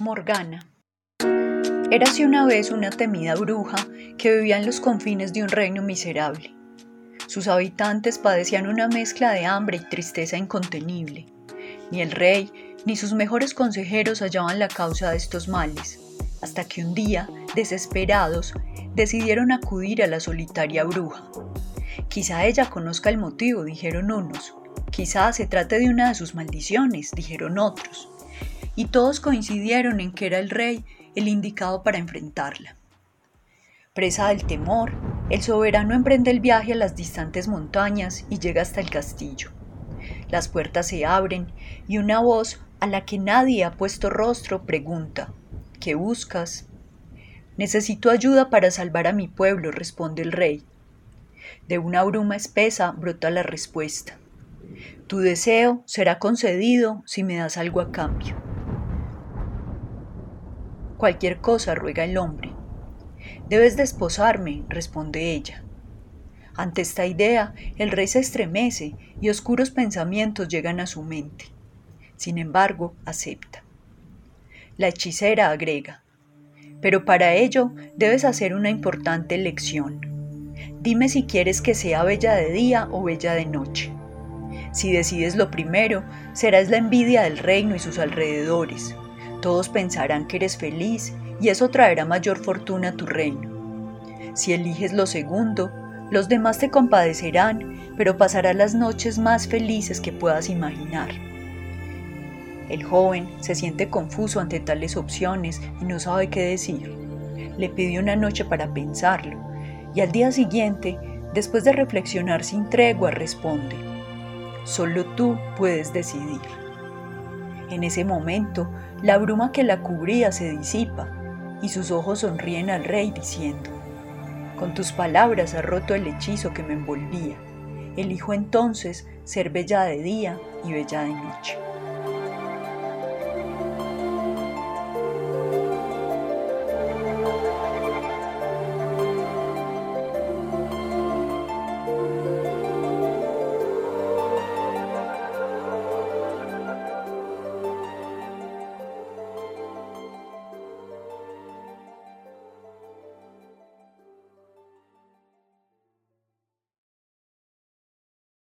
Morgana. Érase una vez una temida bruja que vivía en los confines de un reino miserable. Sus habitantes padecían una mezcla de hambre y tristeza incontenible. Ni el rey ni sus mejores consejeros hallaban la causa de estos males, hasta que un día, desesperados, decidieron acudir a la solitaria bruja. Quizá ella conozca el motivo, dijeron unos. Quizá se trate de una de sus maldiciones, dijeron otros y todos coincidieron en que era el rey el indicado para enfrentarla. Presa del temor, el soberano emprende el viaje a las distantes montañas y llega hasta el castillo. Las puertas se abren y una voz a la que nadie ha puesto rostro pregunta, ¿qué buscas? Necesito ayuda para salvar a mi pueblo, responde el rey. De una bruma espesa brota la respuesta. Tu deseo será concedido si me das algo a cambio. Cualquier cosa, ruega el hombre. Debes desposarme, responde ella. Ante esta idea, el rey se estremece y oscuros pensamientos llegan a su mente. Sin embargo, acepta. La hechicera agrega, pero para ello debes hacer una importante elección. Dime si quieres que sea bella de día o bella de noche. Si decides lo primero, serás la envidia del reino y sus alrededores, todos pensarán que eres feliz y eso traerá mayor fortuna a tu reino. Si eliges lo segundo, los demás te compadecerán, pero pasarás las noches más felices que puedas imaginar. El joven se siente confuso ante tales opciones y no sabe qué decir. Le pidió una noche para pensarlo y al día siguiente, después de reflexionar sin tregua, responde, solo tú puedes decidir. En ese momento, la bruma que la cubría se disipa y sus ojos sonríen al rey diciendo, Con tus palabras has roto el hechizo que me envolvía. Elijo entonces ser bella de día y bella de noche.